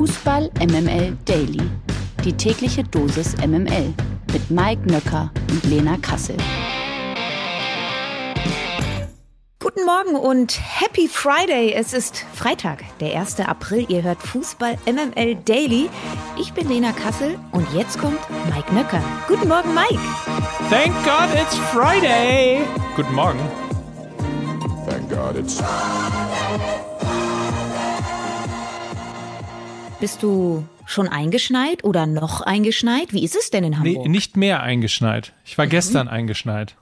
Fußball MML Daily. Die tägliche Dosis MML mit Mike Nöcker und Lena Kassel. Guten Morgen und Happy Friday. Es ist Freitag, der 1. April. Ihr hört Fußball MML Daily. Ich bin Lena Kassel und jetzt kommt Mike Nöcker. Guten Morgen, Mike. Thank God it's Friday. Guten Morgen. Thank God it's. Bist du schon eingeschneit oder noch eingeschneit? Wie ist es denn in Hamburg? Nee, nicht mehr eingeschneit. Ich war gestern eingeschneit.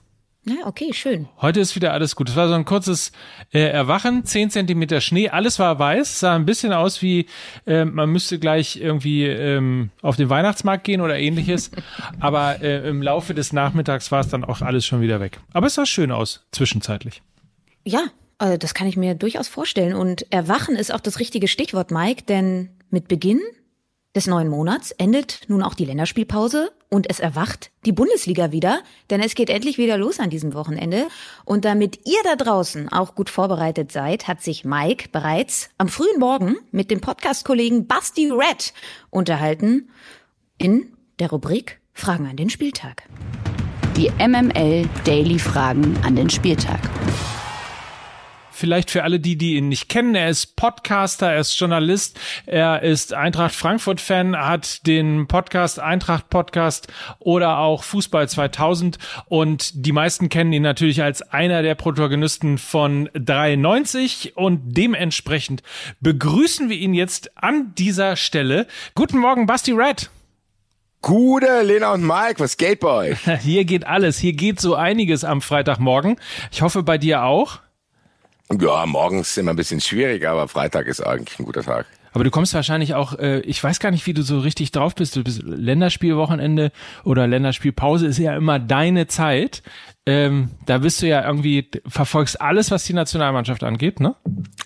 Ja, okay, schön. Heute ist wieder alles gut. Es war so ein kurzes äh, Erwachen, 10 Zentimeter Schnee, alles war weiß, sah ein bisschen aus wie, äh, man müsste gleich irgendwie ähm, auf den Weihnachtsmarkt gehen oder ähnliches. Aber äh, im Laufe des Nachmittags war es dann auch alles schon wieder weg. Aber es sah schön aus, zwischenzeitlich. Ja, also das kann ich mir durchaus vorstellen. Und Erwachen ist auch das richtige Stichwort, Mike, denn mit Beginn des neuen Monats endet nun auch die Länderspielpause und es erwacht die Bundesliga wieder, denn es geht endlich wieder los an diesem Wochenende. Und damit ihr da draußen auch gut vorbereitet seid, hat sich Mike bereits am frühen Morgen mit dem Podcast-Kollegen Basti Red unterhalten in der Rubrik Fragen an den Spieltag. Die MML Daily Fragen an den Spieltag. Vielleicht für alle die, die ihn nicht kennen. Er ist Podcaster, er ist Journalist, er ist Eintracht Frankfurt Fan, hat den Podcast Eintracht Podcast oder auch Fußball 2000 und die meisten kennen ihn natürlich als einer der Protagonisten von 93 und dementsprechend begrüßen wir ihn jetzt an dieser Stelle. Guten Morgen, Basti Red. Gute Lena und Mike, was geht bei euch? Hier geht alles, hier geht so einiges am Freitagmorgen. Ich hoffe bei dir auch. Ja, morgens ist immer ein bisschen schwierig, aber Freitag ist eigentlich ein guter Tag. Aber du kommst wahrscheinlich auch, äh, ich weiß gar nicht, wie du so richtig drauf bist. Du bist Länderspielwochenende oder Länderspielpause ist ja immer deine Zeit. Ähm, da bist du ja irgendwie, verfolgst alles, was die Nationalmannschaft angeht, ne?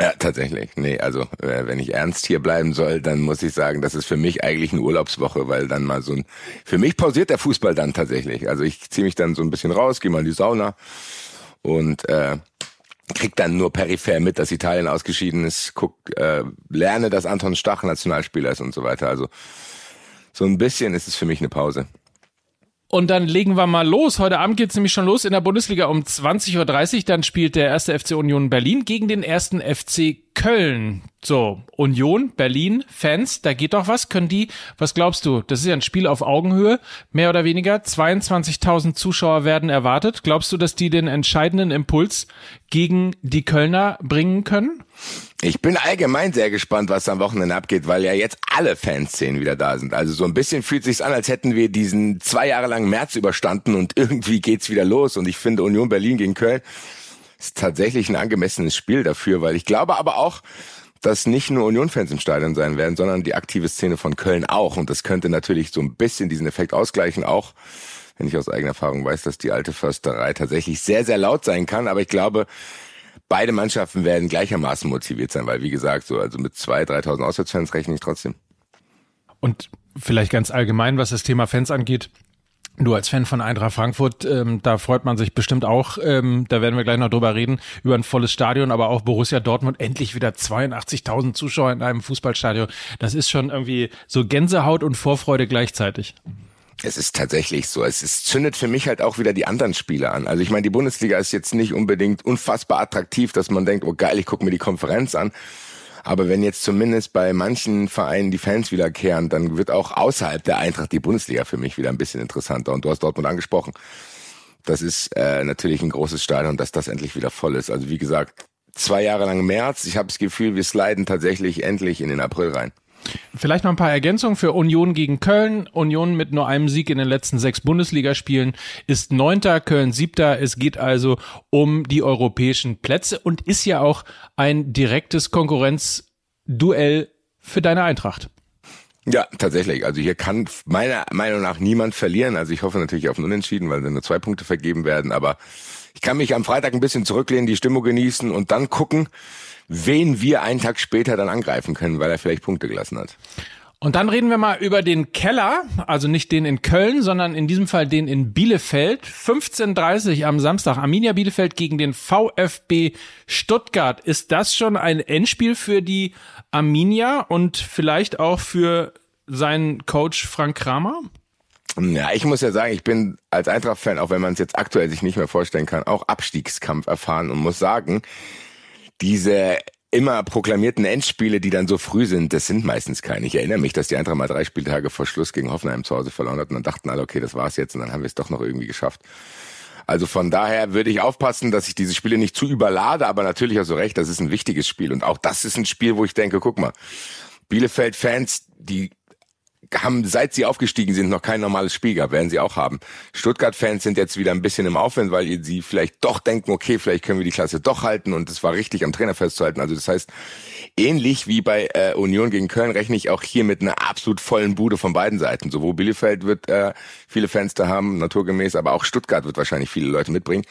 Ja, tatsächlich. Nee, also äh, wenn ich ernst hier bleiben soll, dann muss ich sagen, das ist für mich eigentlich eine Urlaubswoche, weil dann mal so ein, für mich pausiert der Fußball dann tatsächlich. Also ich ziehe mich dann so ein bisschen raus, gehe mal in die Sauna und äh, krieg dann nur peripher mit, dass Italien ausgeschieden ist, guck, äh, lerne, dass Anton Stach Nationalspieler ist und so weiter. Also so ein bisschen ist es für mich eine Pause. Und dann legen wir mal los. Heute Abend geht's nämlich schon los in der Bundesliga um 20.30 Uhr. Dann spielt der erste FC Union Berlin gegen den ersten FC Köln. So, Union, Berlin, Fans, da geht doch was. Können die, was glaubst du? Das ist ja ein Spiel auf Augenhöhe, mehr oder weniger. 22.000 Zuschauer werden erwartet. Glaubst du, dass die den entscheidenden Impuls gegen die Kölner bringen können? Ich bin allgemein sehr gespannt, was am Wochenende abgeht, weil ja jetzt alle Fanszenen wieder da sind. Also so ein bisschen fühlt sich's an, als hätten wir diesen zwei Jahre langen März überstanden und irgendwie geht's wieder los. Und ich finde Union Berlin gegen Köln ist tatsächlich ein angemessenes Spiel dafür, weil ich glaube aber auch, dass nicht nur Union-Fans im Stadion sein werden, sondern die aktive Szene von Köln auch. Und das könnte natürlich so ein bisschen diesen Effekt ausgleichen, auch wenn ich aus eigener Erfahrung weiß, dass die alte Försterei tatsächlich sehr, sehr laut sein kann. Aber ich glaube, beide Mannschaften werden gleichermaßen motiviert sein, weil wie gesagt, so also mit zwei, 3.000 Auswärtsfans rechne ich trotzdem. Und vielleicht ganz allgemein, was das Thema Fans angeht, Du als Fan von Eintracht Frankfurt, ähm, da freut man sich bestimmt auch, ähm, da werden wir gleich noch drüber reden, über ein volles Stadion, aber auch Borussia Dortmund, endlich wieder 82.000 Zuschauer in einem Fußballstadion. Das ist schon irgendwie so Gänsehaut und Vorfreude gleichzeitig. Es ist tatsächlich so. Es ist, zündet für mich halt auch wieder die anderen Spiele an. Also ich meine, die Bundesliga ist jetzt nicht unbedingt unfassbar attraktiv, dass man denkt, oh geil, ich gucke mir die Konferenz an. Aber wenn jetzt zumindest bei manchen Vereinen die Fans wiederkehren, dann wird auch außerhalb der Eintracht die Bundesliga für mich wieder ein bisschen interessanter. Und du hast Dortmund angesprochen. Das ist äh, natürlich ein großes Stadion, dass das endlich wieder voll ist. Also wie gesagt, zwei Jahre lang März. Ich habe das Gefühl, wir sliden tatsächlich endlich in den April rein. Vielleicht noch ein paar Ergänzungen für Union gegen Köln. Union mit nur einem Sieg in den letzten sechs Bundesligaspielen ist Neunter, Köln Siebter. Es geht also um die europäischen Plätze und ist ja auch ein direktes Konkurrenzduell für deine Eintracht. Ja, tatsächlich. Also hier kann meiner Meinung nach niemand verlieren. Also ich hoffe natürlich auf ein Unentschieden, weil dann nur zwei Punkte vergeben werden. Aber ich kann mich am Freitag ein bisschen zurücklehnen, die Stimmung genießen und dann gucken, wen wir einen Tag später dann angreifen können, weil er vielleicht Punkte gelassen hat. Und dann reden wir mal über den Keller, also nicht den in Köln, sondern in diesem Fall den in Bielefeld. 15.30 am Samstag. Arminia Bielefeld gegen den VfB Stuttgart. Ist das schon ein Endspiel für die Arminia und vielleicht auch für seinen Coach Frank Kramer? Ja, ich muss ja sagen, ich bin als Eintracht-Fan, auch wenn man es jetzt aktuell sich nicht mehr vorstellen kann, auch Abstiegskampf erfahren und muss sagen, diese immer proklamierten Endspiele, die dann so früh sind, das sind meistens keine. Ich erinnere mich, dass die Eintracht mal drei Spieltage vor Schluss gegen Hoffenheim zu Hause verloren hat und dann dachten alle, okay, das war's jetzt und dann haben wir es doch noch irgendwie geschafft. Also von daher würde ich aufpassen, dass ich diese Spiele nicht zu überlade, aber natürlich hast du recht, das ist ein wichtiges Spiel und auch das ist ein Spiel, wo ich denke, guck mal, Bielefeld-Fans, die haben, seit sie aufgestiegen sind, noch kein normales Spiel gehabt, werden sie auch haben. Stuttgart-Fans sind jetzt wieder ein bisschen im Aufwind, weil sie vielleicht doch denken, okay, vielleicht können wir die Klasse doch halten und es war richtig am Trainer festzuhalten. Also das heißt, ähnlich wie bei äh, Union gegen Köln rechne ich auch hier mit einer absolut vollen Bude von beiden Seiten. Sowohl Bielefeld wird äh, viele Fans da haben, naturgemäß, aber auch Stuttgart wird wahrscheinlich viele Leute mitbringen.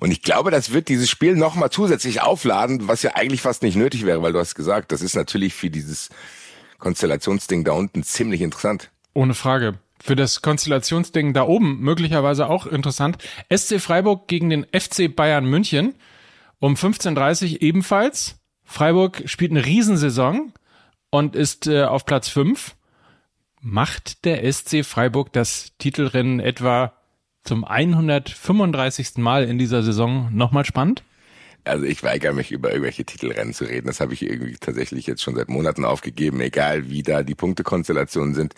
Und ich glaube, das wird dieses Spiel nochmal zusätzlich aufladen, was ja eigentlich fast nicht nötig wäre, weil du hast gesagt, das ist natürlich für dieses Konstellationsding da unten ziemlich interessant. Ohne Frage. Für das Konstellationsding da oben möglicherweise auch interessant. SC Freiburg gegen den FC Bayern München um 15.30 Uhr ebenfalls. Freiburg spielt eine Riesensaison und ist äh, auf Platz 5. Macht der SC Freiburg das Titelrennen etwa zum 135. Mal in dieser Saison nochmal spannend? Also ich weigere mich über irgendwelche Titelrennen zu reden. Das habe ich irgendwie tatsächlich jetzt schon seit Monaten aufgegeben, egal wie da die Punktekonstellationen sind.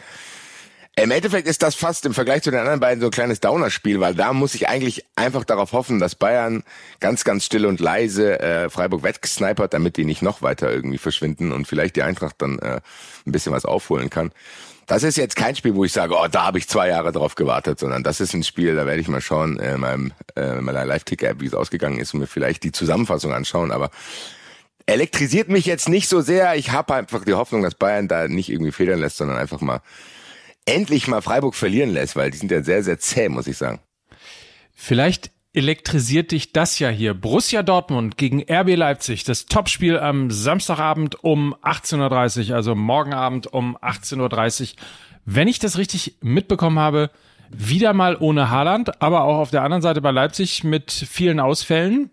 Im Endeffekt ist das fast im Vergleich zu den anderen beiden so ein kleines Downer-Spiel, weil da muss ich eigentlich einfach darauf hoffen, dass Bayern ganz, ganz still und leise äh, Freiburg weggesnipert, damit die nicht noch weiter irgendwie verschwinden und vielleicht die Eintracht dann äh, ein bisschen was aufholen kann. Das ist jetzt kein Spiel, wo ich sage, oh, da habe ich zwei Jahre drauf gewartet, sondern das ist ein Spiel, da werde ich mal schauen äh, in meinem, äh, meiner Live-Ticker-App, wie es ausgegangen ist und mir vielleicht die Zusammenfassung anschauen. Aber elektrisiert mich jetzt nicht so sehr. Ich habe einfach die Hoffnung, dass Bayern da nicht irgendwie federn lässt, sondern einfach mal endlich mal Freiburg verlieren lässt, weil die sind ja sehr, sehr zäh, muss ich sagen. Vielleicht elektrisiert dich das ja hier. Borussia Dortmund gegen RB Leipzig. Das Topspiel am Samstagabend um 18.30 Uhr, also morgen Abend um 18.30 Uhr. Wenn ich das richtig mitbekommen habe, wieder mal ohne Haaland, aber auch auf der anderen Seite bei Leipzig mit vielen Ausfällen.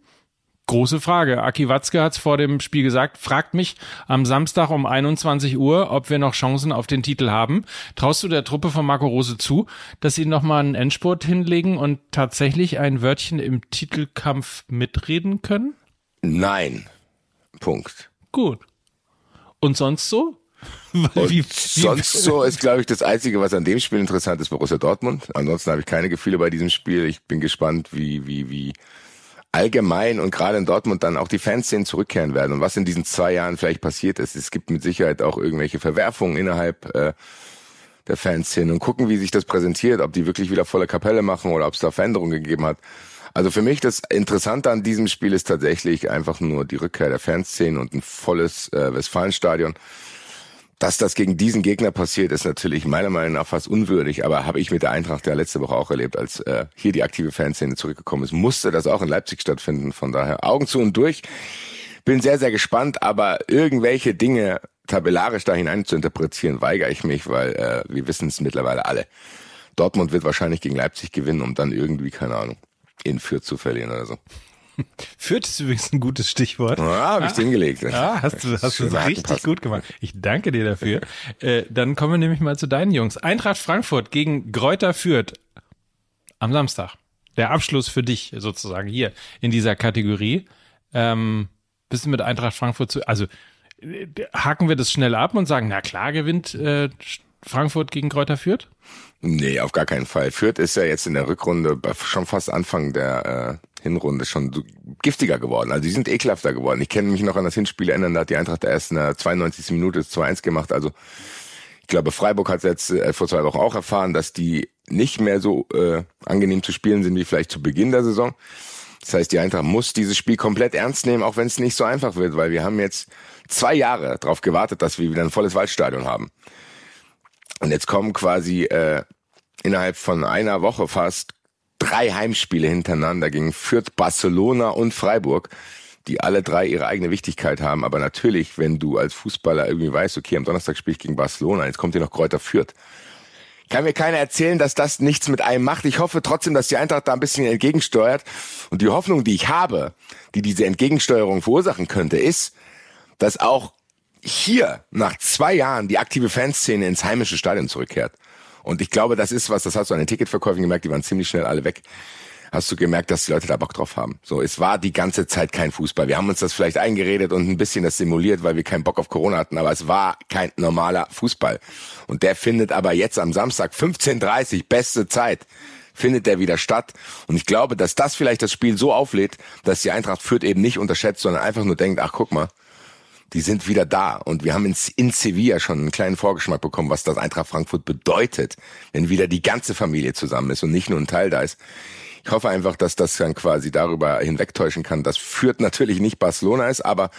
Große Frage. Aki Watzke hat es vor dem Spiel gesagt, fragt mich am Samstag um 21 Uhr, ob wir noch Chancen auf den Titel haben. Traust du der Truppe von Marco Rose zu, dass sie nochmal einen Endspurt hinlegen und tatsächlich ein Wörtchen im Titelkampf mitreden können? Nein. Punkt. Gut. Und sonst so? Wie, wie, sonst so ist, glaube ich, das Einzige, was an dem Spiel interessant ist, Borussia Dortmund. Ansonsten habe ich keine Gefühle bei diesem Spiel. Ich bin gespannt, wie, wie, wie allgemein und gerade in Dortmund dann auch die Fanszenen zurückkehren werden und was in diesen zwei Jahren vielleicht passiert ist. Es gibt mit Sicherheit auch irgendwelche Verwerfungen innerhalb äh, der Fanszene und gucken, wie sich das präsentiert, ob die wirklich wieder volle Kapelle machen oder ob es da Veränderungen gegeben hat. Also für mich das Interessante an diesem Spiel ist tatsächlich einfach nur die Rückkehr der Fanszene und ein volles äh, Westfalenstadion. Dass das gegen diesen Gegner passiert, ist natürlich meiner Meinung nach fast unwürdig, aber habe ich mit der Eintracht ja letzte Woche auch erlebt, als äh, hier die aktive Fanszene zurückgekommen ist, musste das auch in Leipzig stattfinden. Von daher Augen zu und durch. Bin sehr, sehr gespannt, aber irgendwelche Dinge tabellarisch da hinein zu interpretieren, weigere ich mich, weil äh, wir wissen es mittlerweile alle. Dortmund wird wahrscheinlich gegen Leipzig gewinnen, um dann irgendwie, keine Ahnung, in Fürth zu verlieren oder so. Fürth ist übrigens ein gutes Stichwort. Ja, habe ich ah, hingelegt. Ja, hast du, hast du richtig gut gemacht. Ich danke dir dafür. äh, dann kommen wir nämlich mal zu deinen Jungs. Eintracht Frankfurt gegen Gräuter Fürth am Samstag. Der Abschluss für dich sozusagen hier in dieser Kategorie. Ähm, bist du mit Eintracht Frankfurt zu, also äh, haken wir das schnell ab und sagen, na klar gewinnt äh, Frankfurt gegen Kräuter Fürth? Nee, auf gar keinen Fall. Fürth ist ja jetzt in der Rückrunde schon fast Anfang der äh, Hinrunde schon so giftiger geworden. Also die sind ekelhafter geworden. Ich kenne mich noch an das Hinspiel erinnern, da hat die Eintracht erst in der 92. Minute 2-1 gemacht. Also ich glaube, Freiburg hat jetzt äh, vor zwei Wochen auch erfahren, dass die nicht mehr so äh, angenehm zu spielen sind wie vielleicht zu Beginn der Saison. Das heißt, die Eintracht muss dieses Spiel komplett ernst nehmen, auch wenn es nicht so einfach wird, weil wir haben jetzt zwei Jahre darauf gewartet, dass wir wieder ein volles Waldstadion haben. Und jetzt kommen quasi äh, innerhalb von einer Woche fast drei Heimspiele hintereinander gegen Fürth, Barcelona und Freiburg. die alle drei ihre eigene Wichtigkeit haben. Aber natürlich, wenn du als Fußballer irgendwie weißt, okay, am Donnerstag spiele ich gegen Barcelona, jetzt kommt hier noch Kräuter Fürth. Kann mir keiner erzählen, dass das nichts mit einem macht. Ich hoffe trotzdem, dass die Eintracht da ein bisschen entgegensteuert. Und die Hoffnung, die ich habe, die diese Entgegensteuerung verursachen könnte, ist, dass auch hier nach zwei Jahren die aktive Fanszene ins heimische Stadion zurückkehrt. Und ich glaube, das ist was, das hast du an den Ticketverkäufen gemerkt, die waren ziemlich schnell alle weg. Hast du gemerkt, dass die Leute da Bock drauf haben. So, es war die ganze Zeit kein Fußball. Wir haben uns das vielleicht eingeredet und ein bisschen das simuliert, weil wir keinen Bock auf Corona hatten, aber es war kein normaler Fußball. Und der findet aber jetzt am Samstag 15.30 beste Zeit findet der wieder statt. Und ich glaube, dass das vielleicht das Spiel so auflädt, dass die Eintracht Fürth eben nicht unterschätzt, sondern einfach nur denkt, ach guck mal, die sind wieder da. Und wir haben in, in Sevilla schon einen kleinen Vorgeschmack bekommen, was das Eintracht Frankfurt bedeutet, wenn wieder die ganze Familie zusammen ist und nicht nur ein Teil da ist. Ich hoffe einfach, dass das dann quasi darüber hinwegtäuschen kann. Das führt natürlich nicht Barcelona ist, aber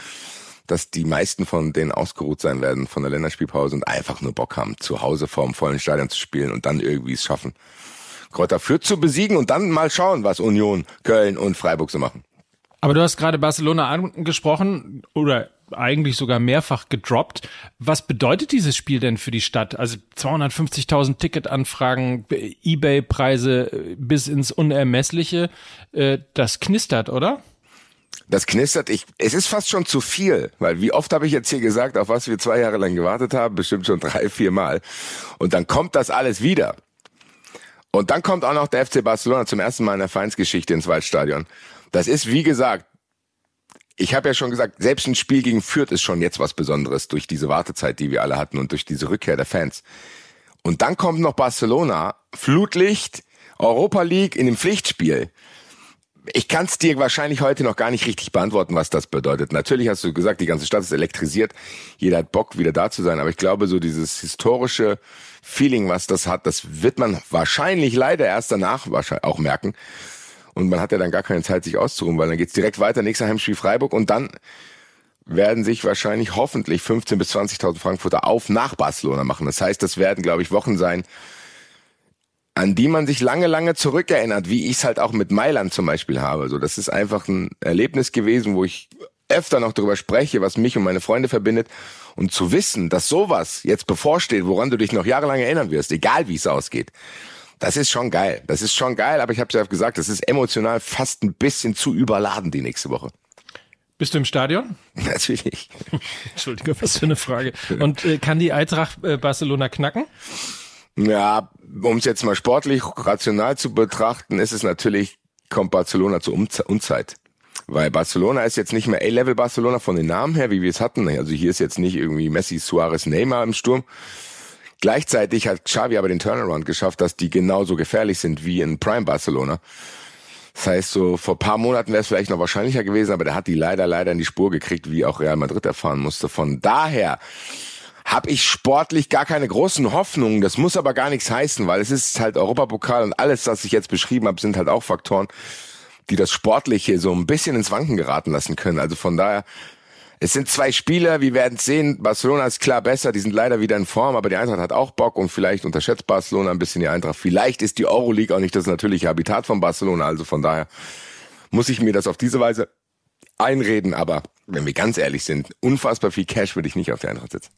dass die meisten von denen ausgeruht sein werden von der Länderspielpause und einfach nur Bock haben, zu Hause vorm vollen Stadion zu spielen und dann irgendwie es schaffen, Kräuter Fürth zu besiegen und dann mal schauen, was Union, Köln und Freiburg so machen. Aber du hast gerade Barcelona angesprochen oder eigentlich sogar mehrfach gedroppt. Was bedeutet dieses Spiel denn für die Stadt? Also 250.000 Ticketanfragen, Ebay-Preise bis ins Unermessliche. Äh, das knistert, oder? Das knistert. Ich, es ist fast schon zu viel, weil wie oft habe ich jetzt hier gesagt, auf was wir zwei Jahre lang gewartet haben? Bestimmt schon drei, vier Mal. Und dann kommt das alles wieder. Und dann kommt auch noch der FC Barcelona zum ersten Mal in der Vereinsgeschichte ins Waldstadion. Das ist, wie gesagt, ich habe ja schon gesagt, selbst ein Spiel gegen Fürth ist schon jetzt was Besonderes durch diese Wartezeit, die wir alle hatten und durch diese Rückkehr der Fans. Und dann kommt noch Barcelona, Flutlicht, Europa League in dem Pflichtspiel. Ich kann es dir wahrscheinlich heute noch gar nicht richtig beantworten, was das bedeutet. Natürlich hast du gesagt, die ganze Stadt ist elektrisiert, jeder hat Bock, wieder da zu sein, aber ich glaube, so dieses historische Feeling, was das hat, das wird man wahrscheinlich leider erst danach auch merken. Und man hat ja dann gar keine Zeit, sich auszuruhen, weil dann geht's direkt weiter, nächster Heimspiel Freiburg und dann werden sich wahrscheinlich hoffentlich 15.000 bis 20.000 Frankfurter auf nach Barcelona machen. Das heißt, das werden, glaube ich, Wochen sein, an die man sich lange, lange zurückerinnert, wie ich es halt auch mit Mailand zum Beispiel habe. So, das ist einfach ein Erlebnis gewesen, wo ich öfter noch darüber spreche, was mich und meine Freunde verbindet. Und zu wissen, dass sowas jetzt bevorsteht, woran du dich noch jahrelang erinnern wirst, egal wie es ausgeht, das ist schon geil. Das ist schon geil, aber ich habe es ja gesagt, das ist emotional fast ein bisschen zu überladen die nächste Woche. Bist du im Stadion? Natürlich. Entschuldige, was für eine Frage. Und äh, kann die Eintracht äh, Barcelona knacken? Ja, um es jetzt mal sportlich rational zu betrachten, ist es natürlich, kommt Barcelona zur Unzeit. Weil Barcelona ist jetzt nicht mehr A-Level Barcelona von den Namen her, wie wir es hatten. Also hier ist jetzt nicht irgendwie Messi, Suarez, Neymar im Sturm, Gleichzeitig hat Xavi aber den Turnaround geschafft, dass die genauso gefährlich sind wie in Prime Barcelona. Das heißt, so vor paar Monaten wäre es vielleicht noch wahrscheinlicher gewesen, aber der hat die leider, leider in die Spur gekriegt, wie auch Real Madrid erfahren musste. Von daher habe ich sportlich gar keine großen Hoffnungen. Das muss aber gar nichts heißen, weil es ist halt Europapokal und alles, was ich jetzt beschrieben habe, sind halt auch Faktoren, die das Sportliche so ein bisschen ins Wanken geraten lassen können. Also von daher es sind zwei Spieler, wir werden sehen. Barcelona ist klar besser, die sind leider wieder in Form, aber die Eintracht hat auch Bock und vielleicht unterschätzt Barcelona ein bisschen die Eintracht. Vielleicht ist die Euroleague auch nicht das natürliche Habitat von Barcelona, also von daher muss ich mir das auf diese Weise einreden, aber wenn wir ganz ehrlich sind, unfassbar viel Cash würde ich nicht auf die Eintracht setzen.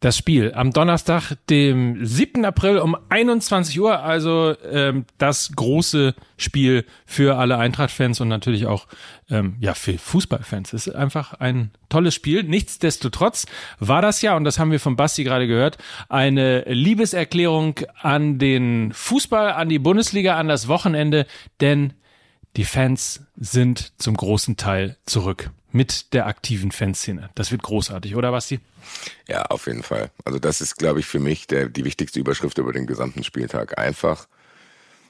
Das Spiel am Donnerstag, dem 7. April um 21 Uhr, also ähm, das große Spiel für alle Eintracht-Fans und natürlich auch ähm, ja für Fußballfans. Es ist einfach ein tolles Spiel. Nichtsdestotrotz war das ja, und das haben wir von Basti gerade gehört, eine Liebeserklärung an den Fußball, an die Bundesliga, an das Wochenende, denn die Fans sind zum großen Teil zurück mit der aktiven Fanszene. Das wird großartig, oder Basti? Ja, auf jeden Fall. Also das ist, glaube ich, für mich der, die wichtigste Überschrift über den gesamten Spieltag. Einfach,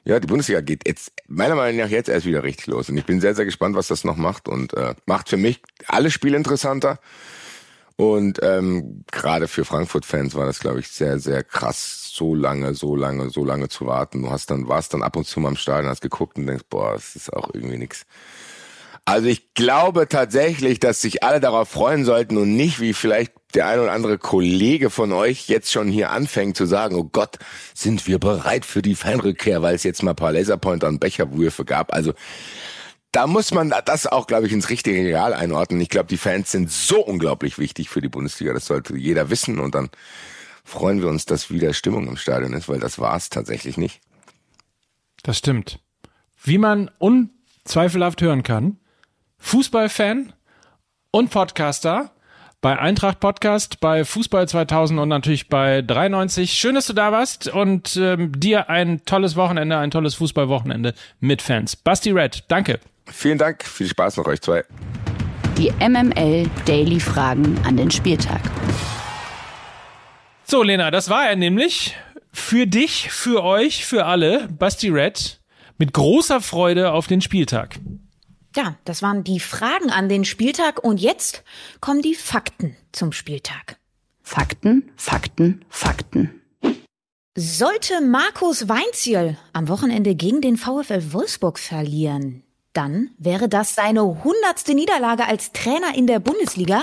ja, die Bundesliga geht jetzt meiner Meinung nach jetzt erst wieder richtig los. Und ich bin sehr, sehr gespannt, was das noch macht. Und äh, macht für mich alle Spiele interessanter. Und ähm, gerade für Frankfurt-Fans war das, glaube ich, sehr, sehr krass, so lange, so lange, so lange zu warten. Du hast dann, warst dann ab und zu mal im Stadion, hast geguckt und denkst, boah, das ist auch irgendwie nix. Also ich glaube tatsächlich, dass sich alle darauf freuen sollten und nicht wie vielleicht der ein oder andere Kollege von euch jetzt schon hier anfängt zu sagen, oh Gott, sind wir bereit für die Fanrückkehr, weil es jetzt mal ein paar Laserpointer und Becherwürfe gab. Also da muss man das auch, glaube ich, ins richtige Regal einordnen. Ich glaube, die Fans sind so unglaublich wichtig für die Bundesliga. Das sollte jeder wissen. Und dann freuen wir uns, dass wieder Stimmung im Stadion ist, weil das war es tatsächlich nicht. Das stimmt. Wie man unzweifelhaft hören kann, Fußballfan und Podcaster bei Eintracht Podcast, bei Fußball 2000 und natürlich bei 93. Schön, dass du da warst und ähm, dir ein tolles Wochenende, ein tolles Fußballwochenende mit Fans. Basti Red, danke. Vielen Dank, viel Spaß noch euch zwei. Die MML Daily Fragen an den Spieltag. So, Lena, das war er nämlich. Für dich, für euch, für alle, Basti Red, mit großer Freude auf den Spieltag. Ja, das waren die Fragen an den Spieltag und jetzt kommen die Fakten zum Spieltag. Fakten, Fakten, Fakten. Sollte Markus Weinziel am Wochenende gegen den VfL Wolfsburg verlieren, dann wäre das seine hundertste Niederlage als Trainer in der Bundesliga.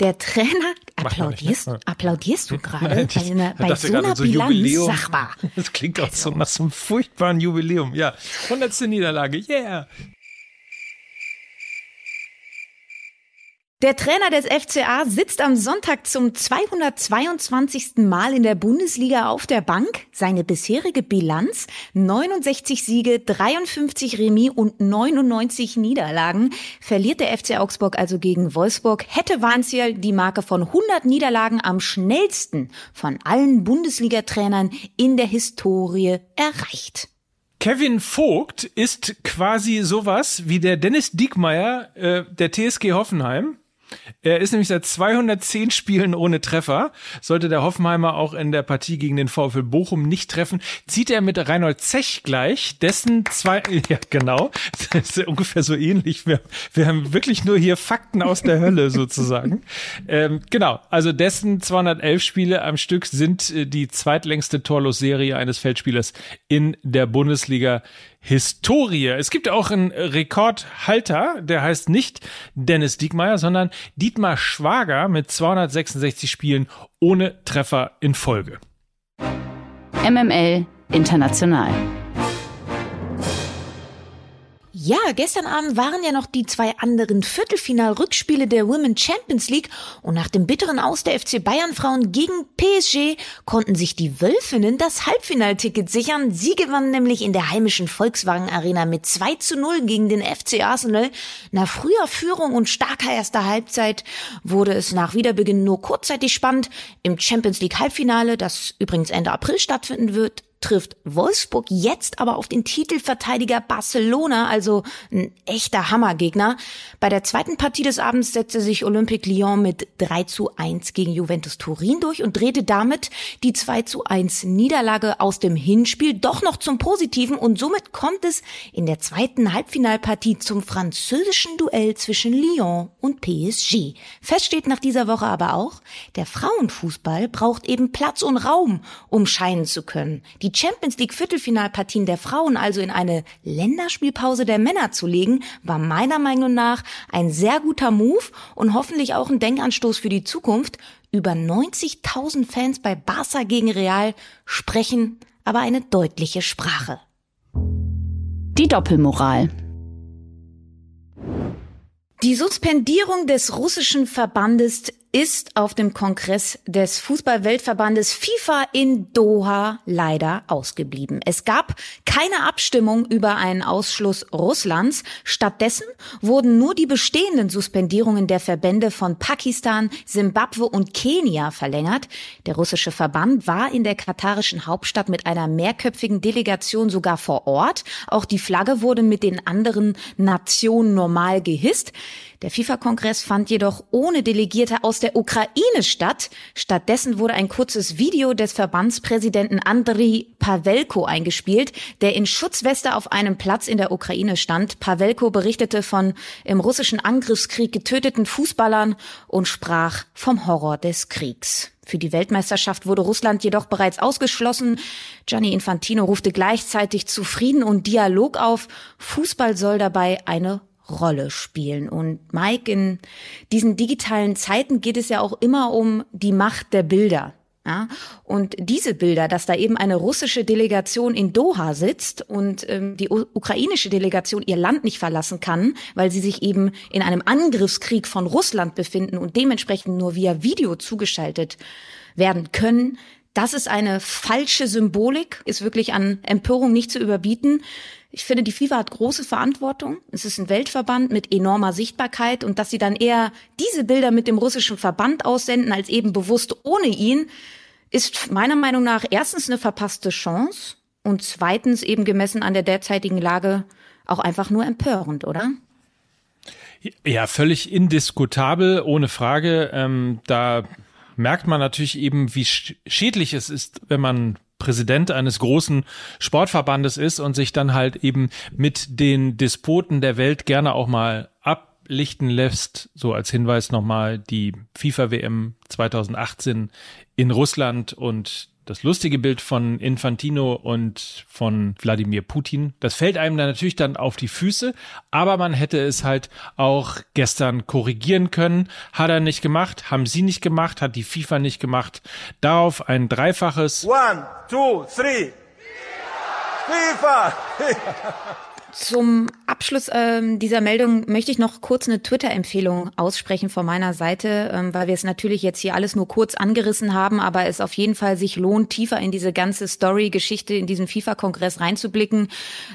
Der Trainer, applaudierst, ne? applaudierst du gerade bei, einer, bei so einer so Bilanz? Jubiläum. Sag mal. Das klingt auch so nach so einem furchtbaren Jubiläum. Ja, hundertste Niederlage, yeah. Der Trainer des FCA sitzt am Sonntag zum 222. Mal in der Bundesliga auf der Bank. Seine bisherige Bilanz 69 Siege, 53 Remis und 99 Niederlagen. Verliert der FC Augsburg also gegen Wolfsburg, hätte Weinziel die Marke von 100 Niederlagen am schnellsten von allen Bundesliga-Trainern in der Historie erreicht. Kevin Vogt ist quasi sowas wie der Dennis Diekmeyer äh, der TSG Hoffenheim. Er ist nämlich seit 210 Spielen ohne Treffer. Sollte der Hoffenheimer auch in der Partie gegen den VfL Bochum nicht treffen, zieht er mit Reinhold Zech gleich, dessen zwei, ja genau, das ist ungefähr so ähnlich. Wir, wir haben wirklich nur hier Fakten aus der Hölle sozusagen. ähm, genau, also dessen 211 Spiele am Stück sind äh, die zweitlängste Torlos-Serie eines Feldspielers in der Bundesliga Historie. Es gibt auch einen Rekordhalter, der heißt nicht Dennis Diekmeyer, sondern Dietmar Schwager mit 266 Spielen ohne Treffer in Folge. MML International. Ja, gestern Abend waren ja noch die zwei anderen Viertelfinal-Rückspiele der Women Champions League und nach dem bitteren Aus der FC Bayern Frauen gegen PSG konnten sich die Wölfinnen das Halbfinalticket sichern. Sie gewannen nämlich in der heimischen Volkswagen Arena mit 2 zu 0 gegen den FC Arsenal. Nach früher Führung und starker erster Halbzeit wurde es nach Wiederbeginn nur kurzzeitig spannend. Im Champions League Halbfinale, das übrigens Ende April stattfinden wird, trifft Wolfsburg jetzt aber auf den Titelverteidiger Barcelona, also ein echter Hammergegner. Bei der zweiten Partie des Abends setzte sich Olympique Lyon mit 3 zu 1 gegen Juventus Turin durch und drehte damit die 2 zu 1 Niederlage aus dem Hinspiel doch noch zum Positiven und somit kommt es in der zweiten Halbfinalpartie zum französischen Duell zwischen Lyon und PSG. Fest steht nach dieser Woche aber auch, der Frauenfußball braucht eben Platz und Raum, um scheinen zu können. Die Champions League Viertelfinalpartien der Frauen also in eine Länderspielpause der Männer zu legen, war meiner Meinung nach ein sehr guter Move und hoffentlich auch ein Denkanstoß für die Zukunft. Über 90.000 Fans bei Barca gegen Real sprechen aber eine deutliche Sprache. Die Doppelmoral. Die Suspendierung des russischen Verbandes ist auf dem Kongress des Fußballweltverbandes FIFA in Doha leider ausgeblieben. Es gab keine Abstimmung über einen Ausschluss Russlands. Stattdessen wurden nur die bestehenden Suspendierungen der Verbände von Pakistan, Simbabwe und Kenia verlängert. Der russische Verband war in der katarischen Hauptstadt mit einer mehrköpfigen Delegation sogar vor Ort. Auch die Flagge wurde mit den anderen Nationen normal gehisst. Der FIFA-Kongress fand jedoch ohne Delegierte aus der Ukraine statt. Stattdessen wurde ein kurzes Video des Verbandspräsidenten Andriy Pavelko eingespielt, der in Schutzweste auf einem Platz in der Ukraine stand. Pavelko berichtete von im russischen Angriffskrieg getöteten Fußballern und sprach vom Horror des Kriegs. Für die Weltmeisterschaft wurde Russland jedoch bereits ausgeschlossen. Gianni Infantino rufte gleichzeitig zu Frieden und Dialog auf. Fußball soll dabei eine Rolle spielen. Und Mike, in diesen digitalen Zeiten geht es ja auch immer um die Macht der Bilder. Ja, und diese Bilder, dass da eben eine russische Delegation in Doha sitzt und ähm, die ukrainische Delegation ihr Land nicht verlassen kann, weil sie sich eben in einem Angriffskrieg von Russland befinden und dementsprechend nur via Video zugeschaltet werden können, das ist eine falsche Symbolik, ist wirklich an Empörung nicht zu überbieten. Ich finde, die FIFA hat große Verantwortung. Es ist ein Weltverband mit enormer Sichtbarkeit und dass sie dann eher diese Bilder mit dem russischen Verband aussenden als eben bewusst ohne ihn, ist meiner Meinung nach erstens eine verpasste Chance und zweitens eben gemessen an der derzeitigen Lage auch einfach nur empörend, oder? Ja, völlig indiskutabel, ohne Frage. Ähm, da merkt man natürlich eben, wie schädlich es ist, wenn man Präsident eines großen Sportverbandes ist und sich dann halt eben mit den Despoten der Welt gerne auch mal ablichten lässt. So als Hinweis nochmal die FIFA WM 2018 in Russland und das lustige Bild von Infantino und von Wladimir Putin. Das fällt einem dann natürlich dann auf die Füße, aber man hätte es halt auch gestern korrigieren können. Hat er nicht gemacht, haben sie nicht gemacht, hat die FIFA nicht gemacht. Darauf ein dreifaches One, two, three. FIFA! FIFA. Zum Abschluss ähm, dieser Meldung möchte ich noch kurz eine Twitter-Empfehlung aussprechen von meiner Seite, ähm, weil wir es natürlich jetzt hier alles nur kurz angerissen haben, aber es auf jeden Fall sich lohnt, tiefer in diese ganze Story-Geschichte in diesen FIFA-Kongress reinzublicken.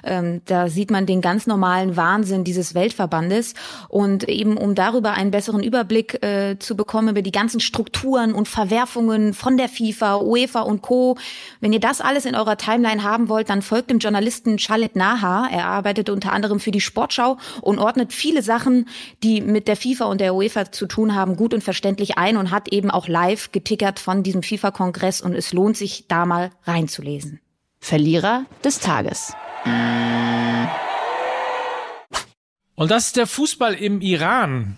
Ähm, da sieht man den ganz normalen Wahnsinn dieses Weltverbandes und eben um darüber einen besseren Überblick äh, zu bekommen über die ganzen Strukturen und Verwerfungen von der FIFA, UEFA und Co. Wenn ihr das alles in eurer Timeline haben wollt, dann folgt dem Journalisten Charlotte Naha. Er arbeitet arbeitet unter anderem für die Sportschau und ordnet viele Sachen, die mit der FIFA und der UEFA zu tun haben, gut und verständlich ein und hat eben auch live getickert von diesem FIFA-Kongress und es lohnt sich, da mal reinzulesen. Verlierer des Tages. Und das ist der Fußball im Iran.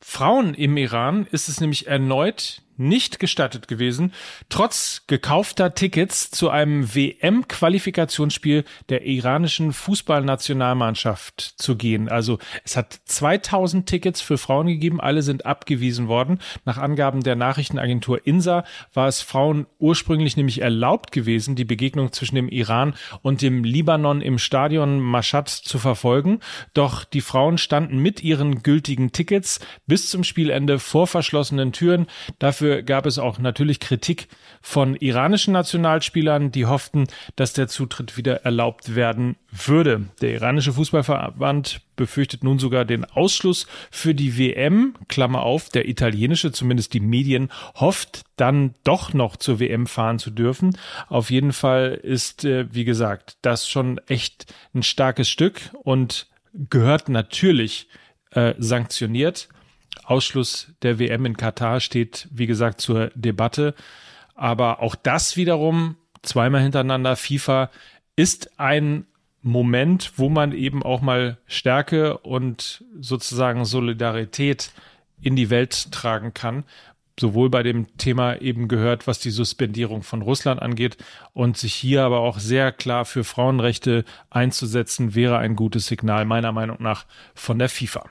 Frauen im Iran ist es nämlich erneut nicht gestattet gewesen, trotz gekaufter Tickets zu einem WM-Qualifikationsspiel der iranischen Fußballnationalmannschaft zu gehen. Also es hat 2000 Tickets für Frauen gegeben, alle sind abgewiesen worden. Nach Angaben der Nachrichtenagentur INSA war es Frauen ursprünglich nämlich erlaubt gewesen, die Begegnung zwischen dem Iran und dem Libanon im Stadion Mashhad zu verfolgen. Doch die Frauen standen mit ihren gültigen Tickets bis zum Spielende vor verschlossenen Türen. Dafür Dafür gab es auch natürlich Kritik von iranischen Nationalspielern, die hofften, dass der Zutritt wieder erlaubt werden würde. Der iranische Fußballverband befürchtet nun sogar den Ausschluss für die WM, Klammer auf, der italienische, zumindest die Medien, hofft dann doch noch zur WM fahren zu dürfen. Auf jeden Fall ist, äh, wie gesagt, das schon echt ein starkes Stück und gehört natürlich äh, sanktioniert. Ausschluss der WM in Katar steht, wie gesagt, zur Debatte. Aber auch das wiederum, zweimal hintereinander FIFA, ist ein Moment, wo man eben auch mal Stärke und sozusagen Solidarität in die Welt tragen kann. Sowohl bei dem Thema eben gehört, was die Suspendierung von Russland angeht und sich hier aber auch sehr klar für Frauenrechte einzusetzen, wäre ein gutes Signal meiner Meinung nach von der FIFA.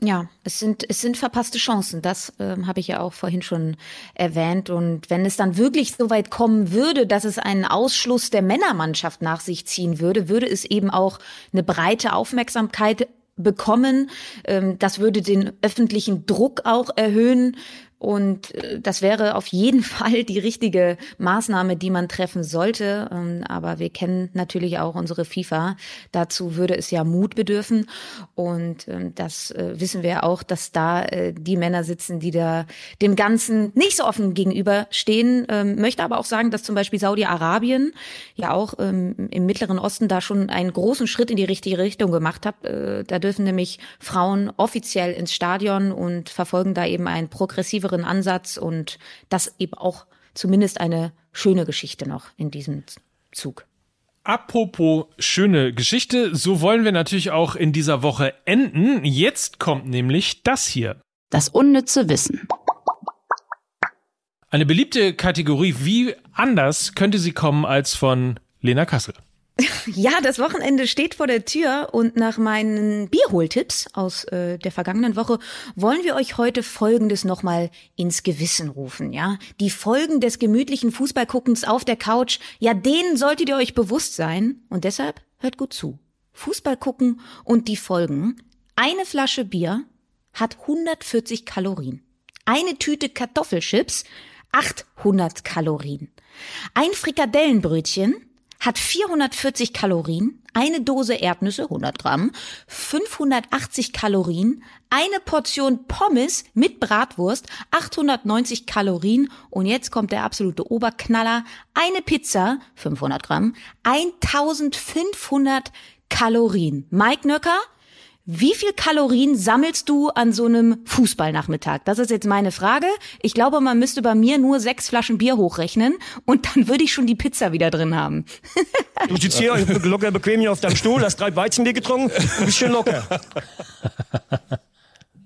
Ja, es sind, es sind verpasste Chancen. Das ähm, habe ich ja auch vorhin schon erwähnt. Und wenn es dann wirklich so weit kommen würde, dass es einen Ausschluss der Männermannschaft nach sich ziehen würde, würde es eben auch eine breite Aufmerksamkeit bekommen. Ähm, das würde den öffentlichen Druck auch erhöhen. Und äh, das wäre auf jeden Fall die richtige Maßnahme, die man treffen sollte. Ähm, aber wir kennen natürlich auch unsere FIFA. Dazu würde es ja Mut bedürfen. Und ähm, das äh, wissen wir auch, dass da äh, die Männer sitzen, die da dem Ganzen nicht so offen gegenüberstehen. Ähm, möchte aber auch sagen, dass zum Beispiel Saudi-Arabien ja auch im Mittleren Osten da schon einen großen Schritt in die richtige Richtung gemacht hat. Da dürfen nämlich Frauen offiziell ins Stadion und verfolgen da eben ein progressives kreativeren Ansatz und das eben auch zumindest eine schöne Geschichte noch in diesem Zug. Apropos schöne Geschichte, so wollen wir natürlich auch in dieser Woche enden. Jetzt kommt nämlich das hier. Das unnütze Wissen. Eine beliebte Kategorie, wie anders könnte sie kommen als von Lena Kassel? Ja, das Wochenende steht vor der Tür und nach meinen Bierholtipps aus äh, der vergangenen Woche wollen wir euch heute Folgendes nochmal ins Gewissen rufen, ja? Die Folgen des gemütlichen Fußballguckens auf der Couch, ja, denen solltet ihr euch bewusst sein und deshalb hört gut zu. Fußball gucken und die Folgen. Eine Flasche Bier hat 140 Kalorien. Eine Tüte Kartoffelchips 800 Kalorien. Ein Frikadellenbrötchen hat 440 Kalorien, eine Dose Erdnüsse 100 Gramm, 580 Kalorien, eine Portion Pommes mit Bratwurst 890 Kalorien und jetzt kommt der absolute Oberknaller, eine Pizza 500 Gramm, 1500 Kalorien. Mike Nöcker, wie viel Kalorien sammelst du an so einem Fußballnachmittag? Das ist jetzt meine Frage. Ich glaube, man müsste bei mir nur sechs Flaschen Bier hochrechnen und dann würde ich schon die Pizza wieder drin haben. Du sitzt hier locker bequem hier auf deinem Stuhl, hast drei Weizenbier getrunken, ein bisschen locker.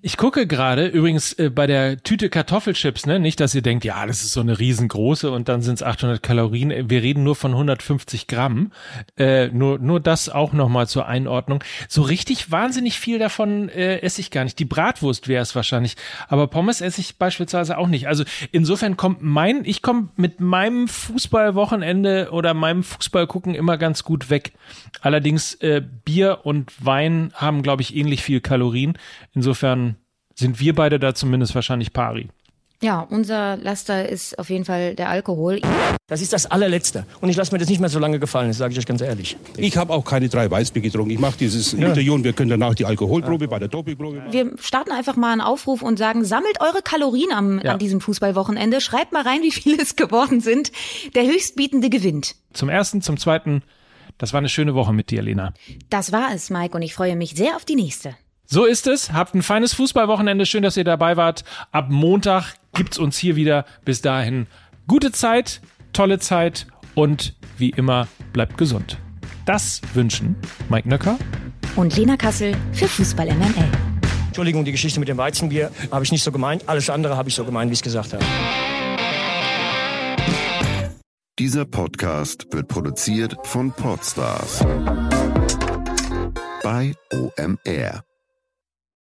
Ich gucke gerade übrigens äh, bei der Tüte Kartoffelchips, ne, nicht, dass ihr denkt, ja, das ist so eine riesengroße und dann sind es 800 Kalorien. Wir reden nur von 150 Gramm. Äh, nur, nur das auch nochmal zur Einordnung. So richtig wahnsinnig viel davon äh, esse ich gar nicht. Die Bratwurst wäre es wahrscheinlich, aber Pommes esse ich beispielsweise auch nicht. Also insofern kommt mein, ich komme mit meinem Fußballwochenende oder meinem Fußballgucken immer ganz gut weg. Allerdings äh, Bier und Wein haben, glaube ich, ähnlich viel Kalorien. Insofern sind wir beide da zumindest wahrscheinlich pari. Ja, unser Laster ist auf jeden Fall der Alkohol. Das ist das allerletzte. Und ich lasse mir das nicht mehr so lange gefallen, das sage ich euch ganz ehrlich. Ich habe auch keine drei Weißbier getrunken. Ich mache dieses ja. Interview wir können danach die Alkoholprobe ja. bei der Doppelprobe. Wir starten einfach mal einen Aufruf und sagen, sammelt eure Kalorien am, ja. an diesem Fußballwochenende. Schreibt mal rein, wie viele es geworden sind. Der Höchstbietende gewinnt. Zum ersten, zum zweiten. Das war eine schöne Woche mit dir, Lena. Das war es, Mike, und ich freue mich sehr auf die nächste. So ist es. Habt ein feines Fußballwochenende. Schön, dass ihr dabei wart. Ab Montag gibt's uns hier wieder. Bis dahin gute Zeit, tolle Zeit und wie immer bleibt gesund. Das wünschen Mike Nöcker und Lena Kassel für Fußball MML. Entschuldigung, die Geschichte mit dem Weizenbier habe ich nicht so gemeint. Alles andere habe ich so gemeint, wie ich es gesagt habe. Dieser Podcast wird produziert von Podstars bei OMR.